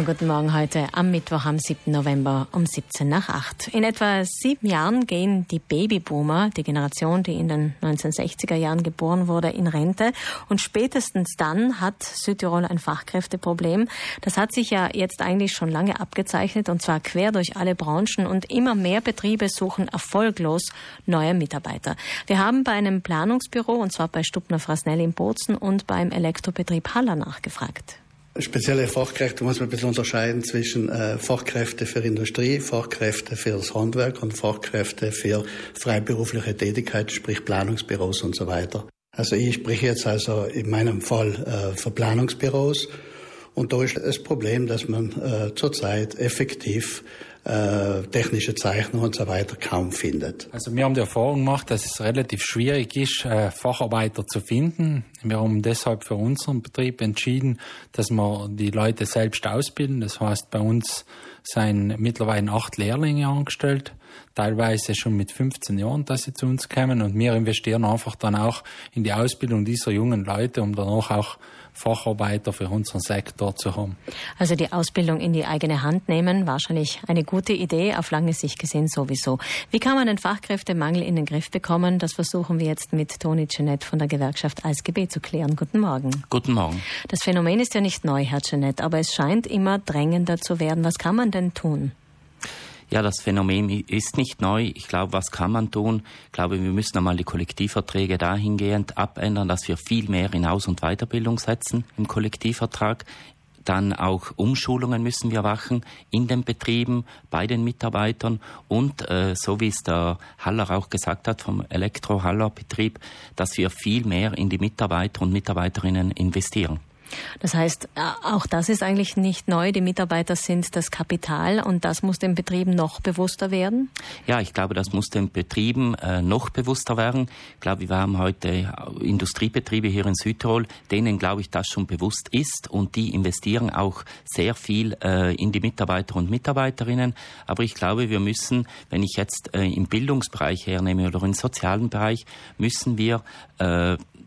Schönen guten Morgen heute am Mittwoch, am 7. November um 17 nach 8. In etwa sieben Jahren gehen die Babyboomer, die Generation, die in den 1960er Jahren geboren wurde, in Rente. Und spätestens dann hat Südtirol ein Fachkräfteproblem. Das hat sich ja jetzt eigentlich schon lange abgezeichnet und zwar quer durch alle Branchen und immer mehr Betriebe suchen erfolglos neue Mitarbeiter. Wir haben bei einem Planungsbüro und zwar bei Stubner Frasnell in Bozen und beim Elektrobetrieb Haller nachgefragt. Spezielle Fachkräfte muss man ein bisschen unterscheiden zwischen äh, Fachkräfte für Industrie, Fachkräfte für das Handwerk und Fachkräfte für freiberufliche Tätigkeit, sprich Planungsbüros und so weiter. Also ich spreche jetzt also in meinem Fall äh, für Planungsbüros und da ist das Problem, dass man äh, zurzeit effektiv äh, technische Zeichner und so weiter kaum findet. Also wir haben die Erfahrung gemacht, dass es relativ schwierig ist, äh, Facharbeiter zu finden. Wir haben deshalb für unseren Betrieb entschieden, dass wir die Leute selbst ausbilden. Das heißt, bei uns sind mittlerweile acht Lehrlinge angestellt, teilweise schon mit 15 Jahren, dass sie zu uns kommen. Und wir investieren einfach dann auch in die Ausbildung dieser jungen Leute, um danach auch Facharbeiter für unseren Sektor zu haben. Also die Ausbildung in die eigene Hand nehmen, wahrscheinlich eine gute Idee, auf lange Sicht gesehen sowieso. Wie kann man den Fachkräftemangel in den Griff bekommen? Das versuchen wir jetzt mit Toni Jeanette von der Gewerkschaft ASGB zu klären. Guten Morgen. Guten Morgen. Das Phänomen ist ja nicht neu, Herr Jeanette, aber es scheint immer drängender zu werden. Was kann man denn tun? Ja, das Phänomen ist nicht neu. Ich glaube, was kann man tun? Ich glaube, wir müssen einmal die Kollektivverträge dahingehend abändern, dass wir viel mehr in Aus- und Weiterbildung setzen im Kollektivvertrag. Dann auch Umschulungen müssen wir machen in den Betrieben, bei den Mitarbeitern und äh, so wie es der Haller auch gesagt hat vom Elektro-Haller-Betrieb, dass wir viel mehr in die Mitarbeiter und Mitarbeiterinnen investieren. Das heißt, äh, auch das ist eigentlich nicht neu. Die Mitarbeiter sind das Kapital und das muss den Betrieben noch bewusster werden? Ja, ich glaube, das muss den Betrieben äh, noch bewusster werden. Ich glaube, wir haben heute Industriebetriebe hier in Südtirol, denen, glaube ich, das schon bewusst ist und die investieren auch sehr viel äh, in die Mitarbeiter und Mitarbeiterinnen. Aber ich glaube, wir müssen, wenn ich jetzt im Bildungsbereich hernehme oder im sozialen Bereich, müssen wir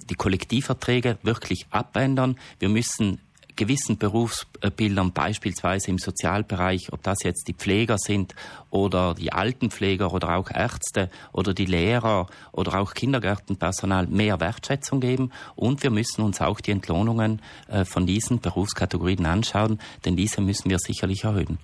die Kollektivverträge wirklich abändern. Wir müssen gewissen Berufsbildern, beispielsweise im Sozialbereich, ob das jetzt die Pfleger sind oder die Altenpfleger oder auch Ärzte oder die Lehrer oder auch Kindergärtenpersonal mehr Wertschätzung geben. Und wir müssen uns auch die Entlohnungen äh, von diesen Berufskategorien anschauen, denn diese müssen wir sicherlich erhöhen.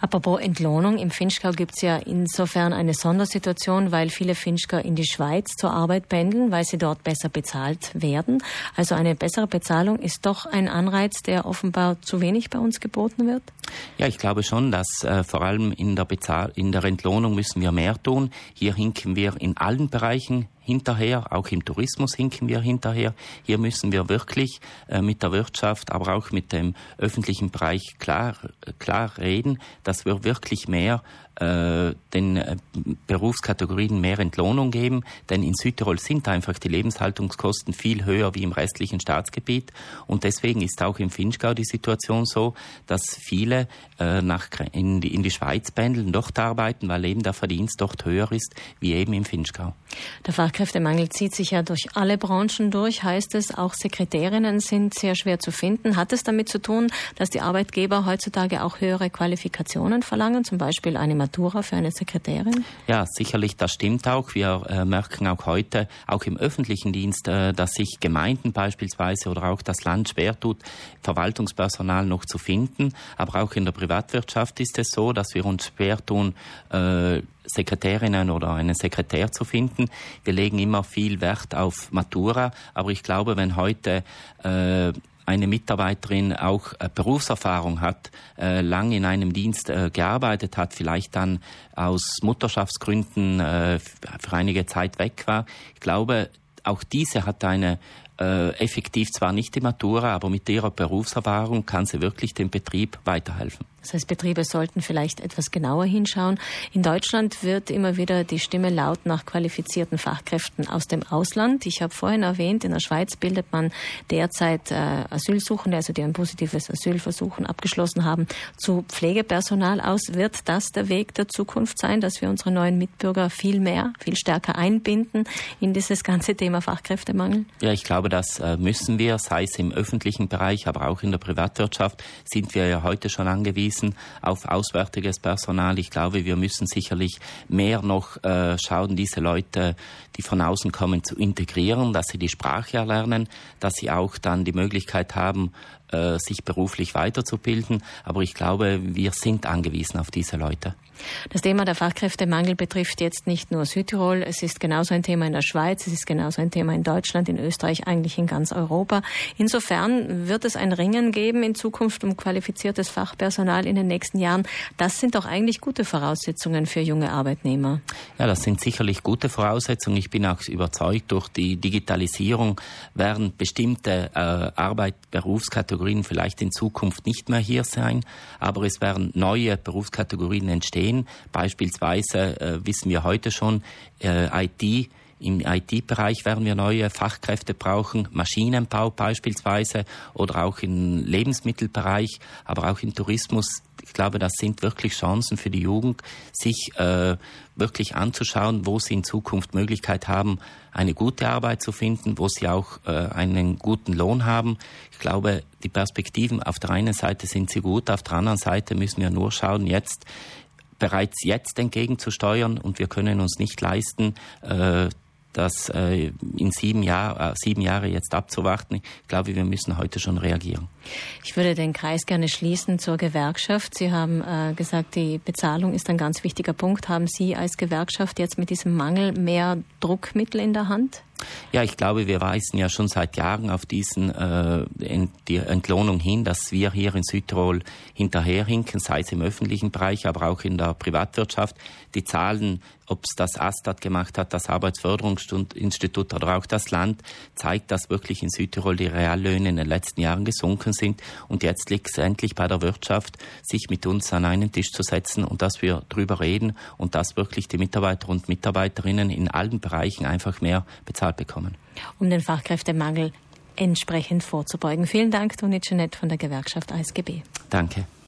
Apropos Entlohnung, im Finchgau gibt es ja insofern eine Sondersituation, weil viele Finchgau in die Schweiz zur Arbeit pendeln, weil sie dort besser bezahlt werden. Also eine bessere Bezahlung ist doch ein Anreiz, der offenbar zu wenig bei uns geboten wird? Ja, ich glaube schon, dass äh, vor allem in der, Bezahl in der Entlohnung müssen wir mehr tun. Hier hinken wir in allen Bereichen hinterher, auch im Tourismus hinken wir hinterher. Hier müssen wir wirklich äh, mit der Wirtschaft, aber auch mit dem öffentlichen Bereich klar, klar reden, dass wir wirklich mehr äh, den äh, Berufskategorien mehr Entlohnung geben, denn in Südtirol sind einfach die Lebenshaltungskosten viel höher wie im restlichen Staatsgebiet und deswegen ist auch im Finchgau die Situation so, dass viele nach, in, die, in die Schweiz pendeln, dort arbeiten, weil eben der Verdienst dort höher ist wie eben im Finchgau. Der Fachkräftemangel zieht sich ja durch alle Branchen durch, heißt es, auch Sekretärinnen sind sehr schwer zu finden. Hat es damit zu tun, dass die Arbeitgeber heutzutage auch höhere Qualifikationen verlangen, zum Beispiel eine Matura für eine Sekretärin? Ja, sicherlich, das stimmt auch. Wir äh, merken auch heute, auch im öffentlichen Dienst, äh, dass sich Gemeinden beispielsweise oder auch das Land schwer tut, Verwaltungspersonal noch zu finden. Aber auch in der Privatwirtschaft ist es so, dass wir uns schwer tun, äh, Sekretärinnen oder einen Sekretär zu finden. Wir legen immer viel Wert auf Matura, aber ich glaube, wenn heute äh, eine Mitarbeiterin auch äh, Berufserfahrung hat, äh, lang in einem Dienst äh, gearbeitet hat, vielleicht dann aus Mutterschaftsgründen äh, für einige Zeit weg war. Ich glaube, auch diese hat eine äh, effektiv zwar nicht die Matura, aber mit ihrer Berufserfahrung kann sie wirklich dem Betrieb weiterhelfen. Das heißt, Betriebe sollten vielleicht etwas genauer hinschauen. In Deutschland wird immer wieder die Stimme laut nach qualifizierten Fachkräften aus dem Ausland. Ich habe vorhin erwähnt, in der Schweiz bildet man derzeit äh, Asylsuchende, also die ein positives Asylversuchen abgeschlossen haben, zu Pflegepersonal aus. Wird das der Weg der Zukunft sein, dass wir unsere neuen Mitbürger viel mehr, viel stärker einbinden in dieses ganze Thema Fachkräftemangel? Ja, ich glaube, glaube, das äh, müssen wir, sei es im öffentlichen Bereich, aber auch in der Privatwirtschaft, sind wir ja heute schon angewiesen auf auswärtiges Personal. Ich glaube, wir müssen sicherlich mehr noch äh, schauen, diese Leute, die von außen kommen, zu integrieren, dass sie die Sprache erlernen, dass sie auch dann die Möglichkeit haben, äh, sich beruflich weiterzubilden. Aber ich glaube, wir sind angewiesen auf diese Leute. Das Thema der Fachkräftemangel betrifft jetzt nicht nur Südtirol, es ist genauso ein Thema in der Schweiz, es ist genauso ein Thema in Deutschland, in Österreich, eigentlich in ganz Europa. Insofern wird es ein Ringen geben in Zukunft um qualifiziertes Fachpersonal in den nächsten Jahren. Das sind doch eigentlich gute Voraussetzungen für junge Arbeitnehmer. Ja, das sind sicherlich gute Voraussetzungen. Ich bin auch überzeugt, durch die Digitalisierung werden bestimmte äh, Arbeit, Berufskategorien vielleicht in Zukunft nicht mehr hier sein, aber es werden neue Berufskategorien entstehen. Beispielsweise äh, wissen wir heute schon, äh, IT im IT-Bereich werden wir neue Fachkräfte brauchen, Maschinenbau beispielsweise oder auch im Lebensmittelbereich, aber auch im Tourismus. Ich glaube, das sind wirklich Chancen für die Jugend, sich äh, wirklich anzuschauen, wo sie in Zukunft Möglichkeit haben, eine gute Arbeit zu finden, wo sie auch äh, einen guten Lohn haben. Ich glaube, die Perspektiven auf der einen Seite sind sie gut, auf der anderen Seite müssen wir nur schauen, jetzt bereits jetzt entgegenzusteuern und wir können uns nicht leisten, äh, das äh, in sieben, Jahr, äh, sieben Jahre jetzt abzuwarten. Ich glaube, wir müssen heute schon reagieren. Ich würde den Kreis gerne schließen zur Gewerkschaft. Sie haben äh, gesagt, die Bezahlung ist ein ganz wichtiger Punkt. Haben Sie als Gewerkschaft jetzt mit diesem Mangel mehr Druckmittel in der Hand? Ja, ich glaube, wir weisen ja schon seit Jahren auf diesen äh, die Entlohnung hin, dass wir hier in Südtirol hinterherhinken, sei es im öffentlichen Bereich, aber auch in der Privatwirtschaft. Die Zahlen, ob es das ASTAT gemacht hat, das Arbeitsförderungsinstitut oder auch das Land, zeigt, dass wirklich in Südtirol die Reallöhne in den letzten Jahren gesunken sind. Und jetzt liegt es endlich bei der Wirtschaft, sich mit uns an einen Tisch zu setzen und dass wir darüber reden und dass wirklich die Mitarbeiter und Mitarbeiterinnen in allen Bereichen einfach mehr bezahlt bekommen. Um den Fachkräftemangel entsprechend vorzubeugen. Vielen Dank, Toni Jeanette von der Gewerkschaft ASGB. Danke.